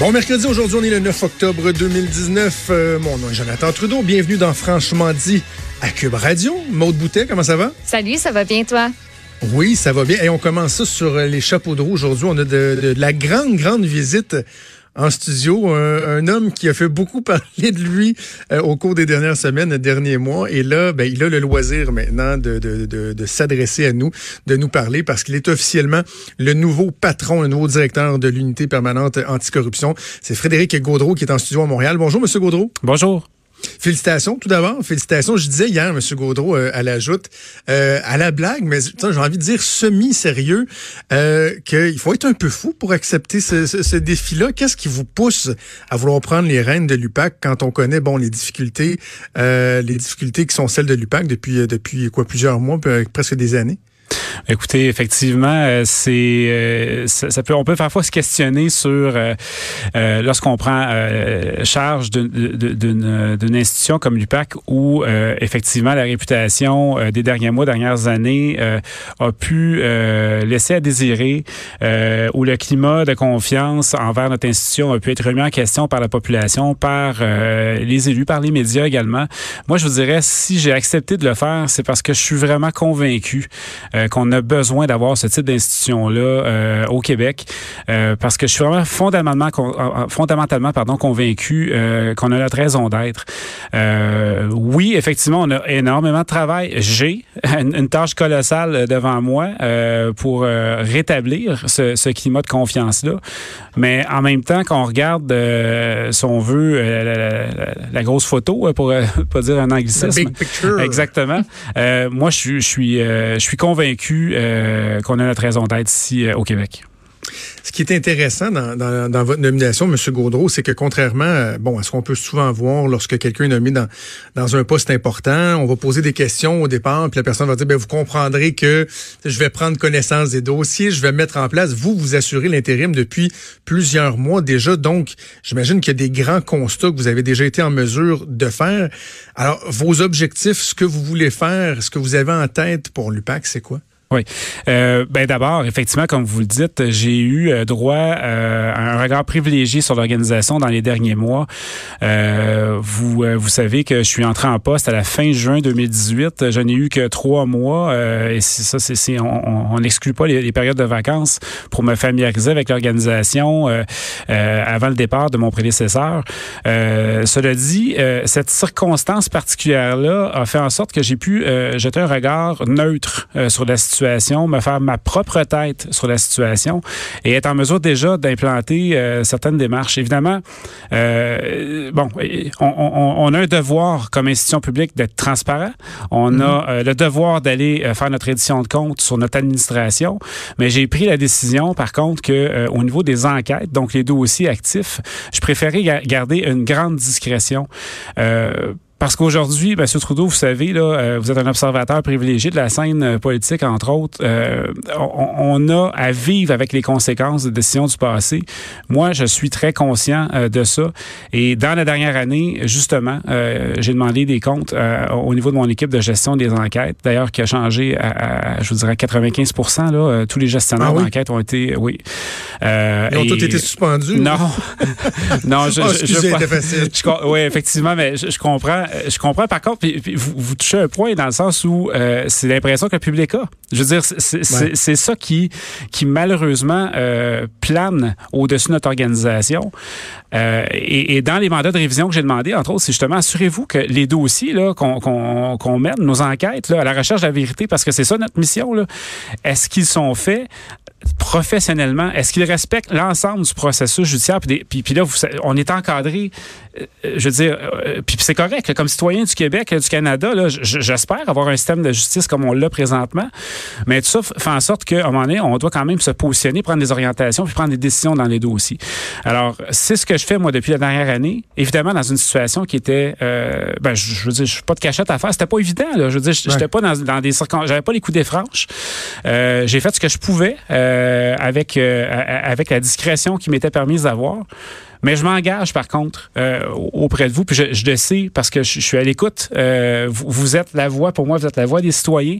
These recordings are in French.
Bon mercredi, aujourd'hui on est le 9 octobre 2019. Euh, mon nom est Jonathan Trudeau. Bienvenue dans Franchement dit à Cube Radio. Maude Boutet, comment ça va? Salut, ça va bien toi? Oui, ça va bien. Et on commence ça sur les chapeaux de roue. Aujourd'hui, on a de, de la grande, grande visite en studio, un, homme qui a fait beaucoup parler de lui euh, au cours des dernières semaines, des derniers mois. Et là, ben, il a le loisir maintenant de, de, de, de s'adresser à nous, de nous parler, parce qu'il est officiellement le nouveau patron, le nouveau directeur de l'unité permanente anticorruption. C'est Frédéric Gaudreau qui est en studio à Montréal. Bonjour, Monsieur Gaudreau. Bonjour. Félicitations tout d'abord. Félicitations. Je disais hier, M. Gaudreau, euh, à la joute, euh, à la blague, mais j'ai envie de dire semi-sérieux, euh, qu'il faut être un peu fou pour accepter ce, ce, défi-là. Qu'est-ce qui vous pousse à vouloir prendre les rênes de l'UPAC quand on connaît bon les difficultés, euh, les difficultés qui sont celles de l'UPAC depuis depuis quoi plusieurs mois, presque des années? Écoutez, effectivement, euh, c'est euh, on peut parfois se questionner sur euh, lorsqu'on prend charge d'une institution comme l'UPAC où effectivement la réputation des derniers mois, dernières années a pu laisser à désirer, où le climat de confiance envers notre institution a pu être remis en question par la population, par les élus, par les médias également. Moi, je vous dirais, si j'ai accepté de le faire, c'est parce que je suis vraiment convaincu qu'on a besoin d'avoir ce type d'institution-là euh, au Québec euh, parce que je suis vraiment fondamentalement, fondamentalement pardon, convaincu euh, qu'on a notre raison d'être. oui, effectivement, on a énormément de travail. J'ai une, tâche colossale devant moi pour rétablir ce, ce, climat de confiance-là. Mais en même temps, quand on regarde, si on veut, la, grosse photo, pour pas dire un anglicisme. Exactement. moi, je, je suis, je suis convaincu euh, qu'on a notre raison d'être ici euh, au Québec. Ce qui est intéressant dans, votre nomination, M. Gaudreau, c'est que contrairement euh, bon, à ce qu'on peut souvent voir lorsque quelqu'un est nommé dans, dans un poste important, on va poser des questions au départ, puis la personne va dire, ben, vous comprendrez que je vais prendre connaissance des dossiers, je vais mettre en place, vous, vous assurez l'intérim depuis plusieurs mois déjà, donc j'imagine qu'il y a des grands constats que vous avez déjà été en mesure de faire. Alors, vos objectifs, ce que vous voulez faire, ce que vous avez en tête pour l'UPAC, c'est quoi? Oui. Euh, ben d'abord, effectivement, comme vous le dites, j'ai eu euh, droit euh, à un regard privilégié sur l'organisation dans les derniers mois. Euh, vous, vous savez que je suis entré en poste à la fin juin 2018. Je n'ai eu que trois mois et ça, c'est on n'exclut pas les, périodes de vacances pour me familiariser avec l'organisation avant le départ de mon prédécesseur. cela dit, cette circonstance particulière-là a fait en sorte que j'ai pu jeter un regard neutre sur la situation me faire ma propre tête sur la situation et être en mesure déjà d'implanter euh, certaines démarches. Évidemment, euh, bon, on, a un devoir comme institution publique d'être transparent. On mm-hmm. a euh, le devoir d'aller faire notre édition de compte sur notre administration, mais j'ai pris la décision, par contre, que au niveau des enquêtes, donc les dossiers actifs, je préférais garder une grande discrétion. Parce qu'aujourd'hui, M. Trudeau, vous savez, là, euh, vous êtes un observateur privilégié de la scène euh, politique, entre autres. Euh, on, a à vivre avec les conséquences des décisions du passé. Moi, je suis très conscient de ça. Et dans la dernière année, justement, j'ai demandé des comptes au niveau de mon équipe de gestion des enquêtes, d'ailleurs, qui a changé à, je vous dirais, 95 là, Tous les gestionnaires ah d'enquête ont été, oui. Ils ont tous été suspendus? Non. non, je, oh, je, je, oui, effectivement, mais je comprends euh, je comprends par contre, vous, vous, touchez un point dans le sens où euh, c'est l'impression que le public a. Je veux dire, c'est ça qui, qui malheureusement euh, plane au-dessus de notre organisation. et, et, dans les mandats de révision que j'ai demandé, entre autres, c'est justement assurez-vous que les dossiers qu'on qu'on mène, nos enquêtes là, à la recherche de la vérité, parce que c'est ça notre mission, est-ce qu'ils sont faits professionnellement, est-ce qu'ils respectent l'ensemble du processus judiciaire? Puis, puis, là, vous, on est encadré, je veux dire, puis c'est correct comme citoyen du Québec, du Canada, j'espère avoir un système de justice comme on l'a présentement. Mais tout ça fait en sorte qu'à un moment donné, on doit quand même se positionner, prendre des orientations, puis prendre des décisions dans les dossiers. Alors, c'est ce que je fais, moi, depuis la dernière année. Évidemment, dans une situation qui était, euh, ben, je, veux dire, je suis pas de cachette à faire. C'était pas évident, là. Je veux dire, j'étais pas dans, des circonstances, j'avais pas les coups des franches. Euh, j'ai fait ce que je pouvais. Euh, avec avec la discrétion qui m'était permise d'avoir. Mais je m'engage, par contre, euh, auprès de vous, puis je, le sais parce que je, suis à l'écoute. Euh, vous, êtes la voix, pour moi, vous êtes la voix des citoyens.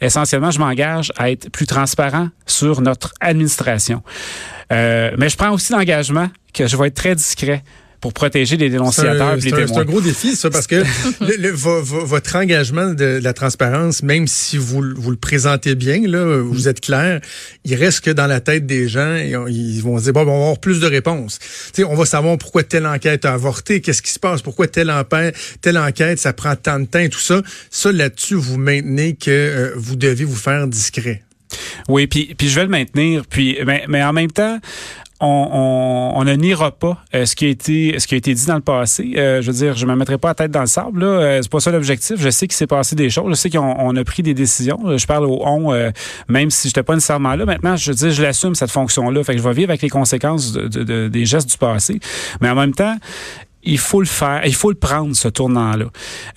Essentiellement, je m'engage à être plus transparent sur notre administration. Euh, mais je prends aussi l'engagement que je vais être très discret pour protéger les dénonciateurs et les témoins. C'est un gros défi, ça, parce que le, votre engagement de, la transparence, même si vous, vous le présentez bien, là, vous êtes clair, il reste que dans la tête des gens, ils vont se dire, bon, on va avoir plus de réponses. sais, on va savoir pourquoi telle enquête a avorté, qu'est-ce qui se passe, pourquoi telle, enquête, telle enquête, ça prend tant de temps et tout ça. Ça, là-dessus, vous maintenez que euh, vous devez vous faire discret. Oui, puis, puis je vais le maintenir. Puis, mais, mais en même temps, on, on, ne niera pas euh, ce qui a été ce qui a été dit dans le passé. Euh, je veux dire, je me mettrai pas la tête dans le sable. Là, euh, c'est pas ça l'objectif. Je sais qu'il s'est passé des choses. Je sais qu'on a pris des décisions. Je parle au on, même si j'étais pas nécessairement là. Maintenant, je dis, je l'assume cette fonction-là. Fait que je vais vivre avec les conséquences de, des gestes du passé. Mais en même temps, il faut le faire, il faut le prendre ce tournant-là.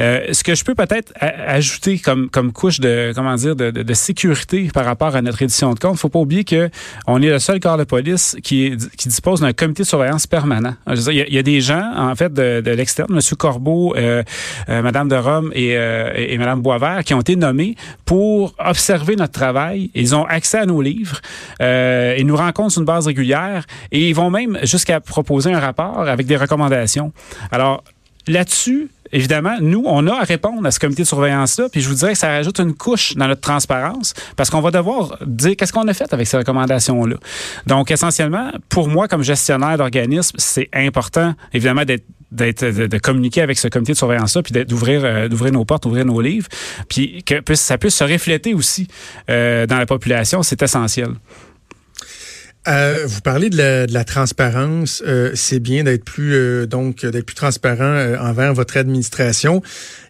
Euh, ce que je peux peut-être ajouter comme comme couche de comment dire de, de, de, sécurité par rapport à notre édition de compte, faut pas oublier que on est le seul corps de police qui qui dispose d'un comité de surveillance permanent. il, y a, des gens en fait de, de l'externe, Monsieur Corbeau, euh, euh, Madame de Rome et, euh, et Madame Boisvert, qui ont été nommés pour observer notre travail. Ils ont accès à nos livres, euh, ils nous rencontrent sur une base régulière et ils vont même jusqu'à proposer un rapport avec des recommandations. Alors, là-dessus, évidemment, nous, on a à répondre à ce comité de surveillance-là, puis je vous dirais que ça rajoute une couche dans notre transparence, parce qu'on va devoir dire qu'est-ce qu'on a fait avec ces recommandations-là. Donc, essentiellement, pour moi, comme gestionnaire d'organisme, c'est important, évidemment, d'être de, communiquer avec ce comité de surveillance là puis d'ouvrir euh, d'ouvrir nos portes ouvrir nos livres puis que ça puisse se refléter aussi euh, dans la population c'est essentiel euh, vous parlez de la, transparence. Euh, c'est bien d'être plus euh, donc d'être plus transparent envers votre administration.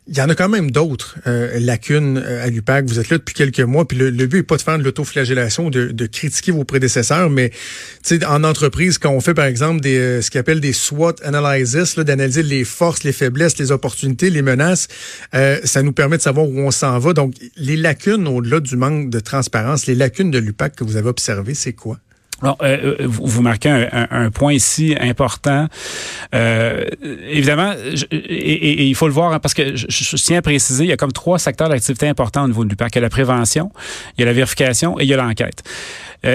Il y en a quand même d'autres lacunes à l'UPAC. Vous êtes là depuis quelques mois, puis le, but n'est pas de faire de l'autoflagellation, de, de critiquer vos prédécesseurs, mais en entreprise, quand on fait par exemple des ce qu'on appelle des SWOT analysis, d'analyser les forces, les faiblesses, les opportunités, les menaces, ça nous permet de savoir où on s'en va. Donc, les lacunes au-delà du manque de transparence, les lacunes de l'UPAC que vous avez observées, c'est quoi? Alors, euh, euh, vous, marquez un, point ici important. Euh, évidemment, et, il faut le voir hein, parce que je, tiens à préciser, il y a comme trois secteurs d'activité importants au niveau du parc. Il y a la prévention, il y a la vérification et il y a l'enquête.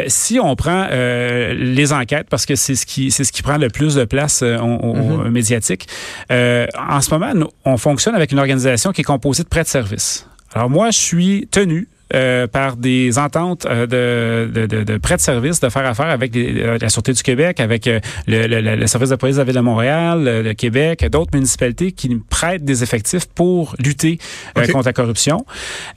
si on prend les enquêtes, parce que c'est ce qui c'est ce qui prend le plus de place au, mm-hmm. médiatique, en ce moment, on fonctionne avec une organisation qui est composée de prêts de services. Alors moi, je suis tenu euh, par des ententes euh, de, de, de, prêts de service, de faire affaire avec euh, la Sûreté du Québec, avec le, le, service de police de la Ville de Montréal, le, Québec, d'autres municipalités qui prêtent des effectifs pour lutter contre la corruption.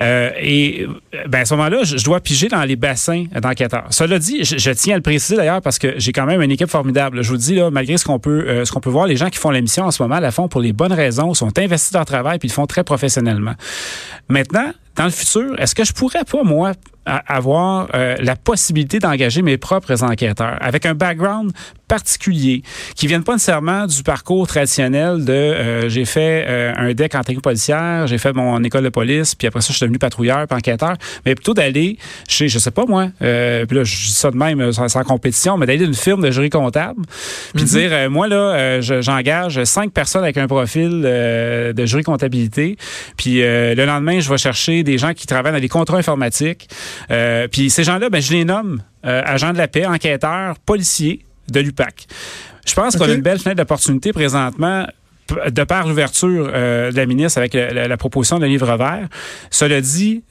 et ben, à ce moment-là, je, dois piger dans les bassins d'enquêteurs. Cela dit, je, tiens à le préciser d'ailleurs parce que j'ai quand même une équipe formidable. Je vous dis, là, malgré ce qu'on peut, ce qu'on peut voir, les gens qui font l'émission en ce moment la font pour les bonnes raisons, sont investis dans leur travail puis ils le font très professionnellement. Maintenant, dans le futur, est-ce que je pourrais pas, moi, avoir euh, la possibilité d'engager mes propres enquêteurs avec un background particulier qui viennent pas nécessairement du parcours traditionnel de euh, j'ai fait euh, un deck en technique policière, j'ai fait mon école de police, puis après ça je suis devenu patrouilleur, puis enquêteur, mais plutôt d'aller chez je sais pas moi, puis là je dis ça de même sans, compétition, mais d'aller d'une firme de jury comptable, puis mm-hmm. dire moi là j'engage cinq personnes avec un profil de jury comptabilité, puis le lendemain je vais chercher des gens qui travaillent dans les contrats informatiques euh, puis ces gens-là, ben, je les nomme euh, agents de la paix, enquêteurs, policiers de l'UPAC. Je pense qu'on a une belle fenêtre d'opportunité présentement de par l'ouverture euh, de la ministre avec la, proposition d'un livre vert. Cela dit,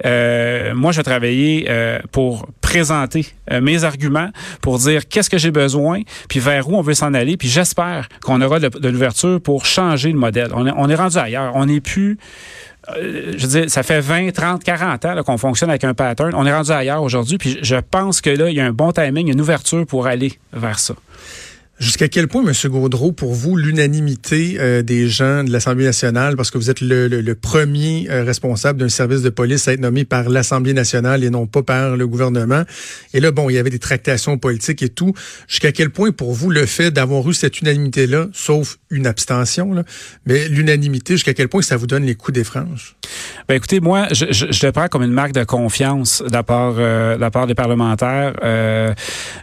moi, je vais travailler pour présenter mes arguments, pour dire qu'est-ce que j'ai besoin, puis vers où on veut s'en aller, puis j'espère qu'on aura de, l'ouverture pour changer le modèle. On est, on est rendu ailleurs. On n'est plus je veux dire, ça fait 20, 30, 40 ans qu'on fonctionne avec un pattern. On est rendu ailleurs aujourd'hui, puis je pense que là, il y a un bon timing, une ouverture pour aller vers ça. Jusqu'à quel point, M. Gaudreau, pour vous, l'unanimité euh, des gens de l'Assemblée nationale, parce que vous êtes le, premier euh, responsable d'un service de police à être nommé par l'Assemblée nationale et non pas par le gouvernement, et là, bon, il y avait des tractations politiques et tout, jusqu'à quel point, pour vous, le fait d'avoir eu cette unanimité-là, sauf une abstention, mais l'unanimité, jusqu'à quel point ça vous donne les coups des franges? Ben écoutez, moi, je, je, je, le prends comme une marque de confiance de la part, euh, de la part des parlementaires.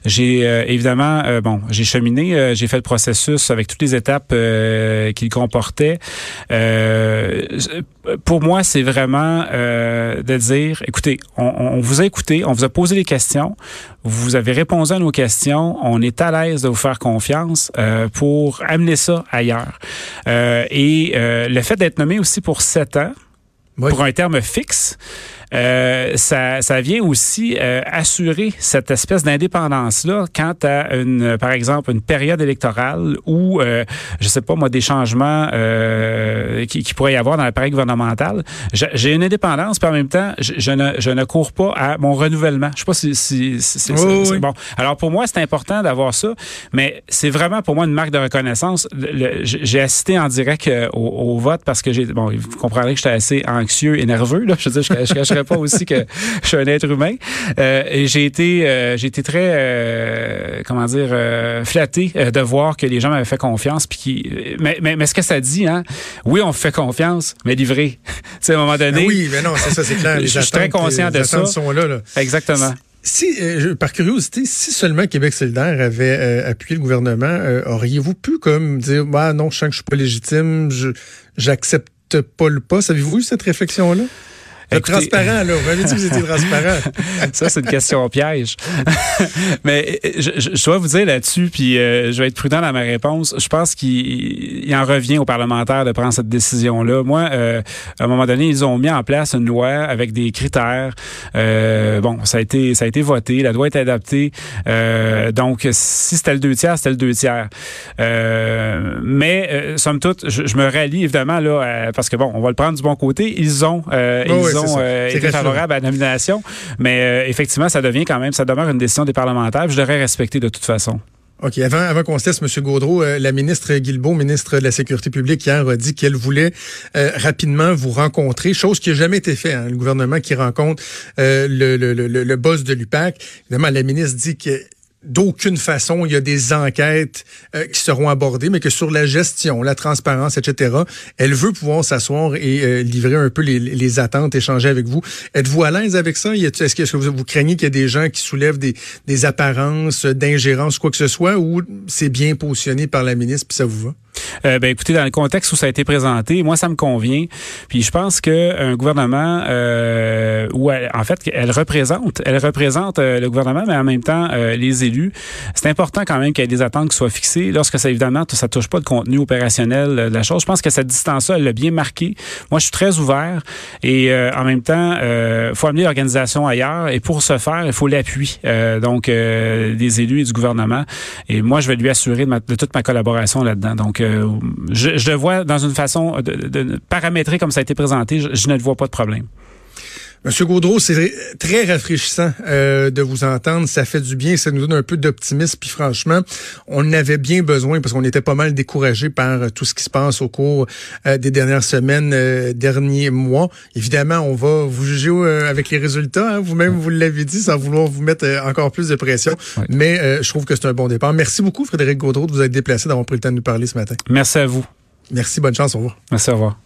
j'ai évidemment, bon, j'ai cheminé euh, j'ai fait le processus avec toutes les étapes euh, qu'il comportait. Euh, pour moi, c'est vraiment de dire, écoutez, on, vous a écouté, on vous a posé des questions, vous avez répondu à nos questions, on est à l'aise de vous faire confiance pour amener ça ailleurs. et le fait d'être nommé aussi pour sept ans, pour un terme fixe, euh, ça, ça vient aussi euh, assurer cette espèce d'indépendance-là quant à une, par exemple, une période électorale où, euh, je sais pas moi, des changements euh, qui, qui pourrait y avoir dans l'appareil gouvernemental. J'ai une indépendance, puis en même temps, je, ne, je ne cours pas à mon renouvellement. Je sais pas si, si, si c'est bon. Alors pour moi, c'est important d'avoir ça, mais c'est vraiment pour moi une marque de reconnaissance. J'ai assisté en direct au, au, vote parce que j'ai, bon, vous comprendrez que j'étais assez anxieux et nerveux là. Je veux dire, je, je, pas aussi que je suis un être humain. Euh, et j'ai été, euh, j'ai été très, euh, comment dire, flatté de voir que les gens m'avaient fait confiance. Puis qui, mais, mais, mais, ce que ça dit, hein, oui, on fait confiance, mais livré. tu sais, à un moment donné. Ah oui, mais non, c'est ça, c'est clair. je suis très conscient de ça. Sont là, là. Exactement. Si, par curiosité, si seulement Québec solidaire avait appuyé le gouvernement, auriez-vous pu comme dire, bah non, je sens que je suis pas légitime, je j'accepte pas le pas. Avez-vous eu cette réflexion-là? Transparent, là. Vous m'avez dit que vous étiez transparent. ça, c'est une question piège. Mais je, je, dois vous dire là-dessus, puis euh, je vais être prudent dans ma réponse. Je pense qu'il en revient aux parlementaires de prendre cette décision-là. Moi, euh, à un moment donné, ils ont mis en place une loi avec des critères. Euh, bon, ça a été ça a été voté, la loi est adaptée. donc, si c'était le deux tiers, c'était le deux tiers. mais somme toute, je, je, me rallie évidemment là, parce que bon, on va le prendre du bon côté. Ils ont, ils ont euh, été favorables à la nomination. Mais euh, effectivement, ça devient quand même, ça demeure une décision des parlementaires. Je devrais respecter de toute façon. OK. Avant, avant qu'on se laisse, M. Gaudreau, euh, la ministre Guilbeault, ministre de la Sécurité publique, hier a dit qu'elle voulait rapidement vous rencontrer, chose qui n'a jamais été faite. Hein, le gouvernement qui rencontre le, le, le, le, boss de l'UPAC. Évidemment, la ministre dit que d'aucune façon il y a des enquêtes euh, qui seront abordées, mais que sur la gestion, la transparence, etc., elle veut pouvoir s'asseoir et euh, livrer un peu les, attentes, échanger avec vous. Êtes-vous à l'aise avec ça? Est-ce que, vous, vous, craignez qu'il y ait des gens qui soulèvent des, des apparences d'ingérence, quoi que ce soit, ou c'est bien positionné par la ministre, puis ça vous va? Euh, ben écoutez, dans le contexte où ça a été présenté, moi ça me convient. Puis je pense que un gouvernement euh, où elle, en fait elle représente, elle représente euh, le gouvernement, mais en même temps euh, les élus. C'est important quand même qu'il y ait des attentes qui soient fixées. Lorsque ça évidemment ça touche pas le contenu opérationnel de la chose. Je pense que cette distance-là, elle l'a bien marqué. Moi, je suis très ouvert et en même temps, faut amener l'organisation ailleurs. Et pour ce faire, il faut l'appui donc des élus et du gouvernement. Et moi, je vais lui assurer de, de toute ma collaboration là-dedans. Donc je, je, le vois dans une façon de, paramétrer comme ça a été présenté, je, ne le vois pas de problème. Monsieur Gaudreau, c'est très rafraîchissant euh, de vous entendre. Ça fait du bien, ça nous donne un peu d'optimisme. Puis franchement, on en avait bien besoin parce qu'on était pas mal découragé par euh, tout ce qui se passe au cours euh, des dernières semaines, derniers mois. Évidemment, on va vous juger avec les résultats. Hein. Vous-même, vous l'avez dit, sans vouloir vous mettre encore plus de pression. Mais je trouve que c'est un bon départ. Merci beaucoup, Frédéric Gaudreau, de vous être déplacé, d'avoir pris le temps de nous parler ce matin. Merci à vous. Merci, bonne chance, au revoir. Merci, au revoir.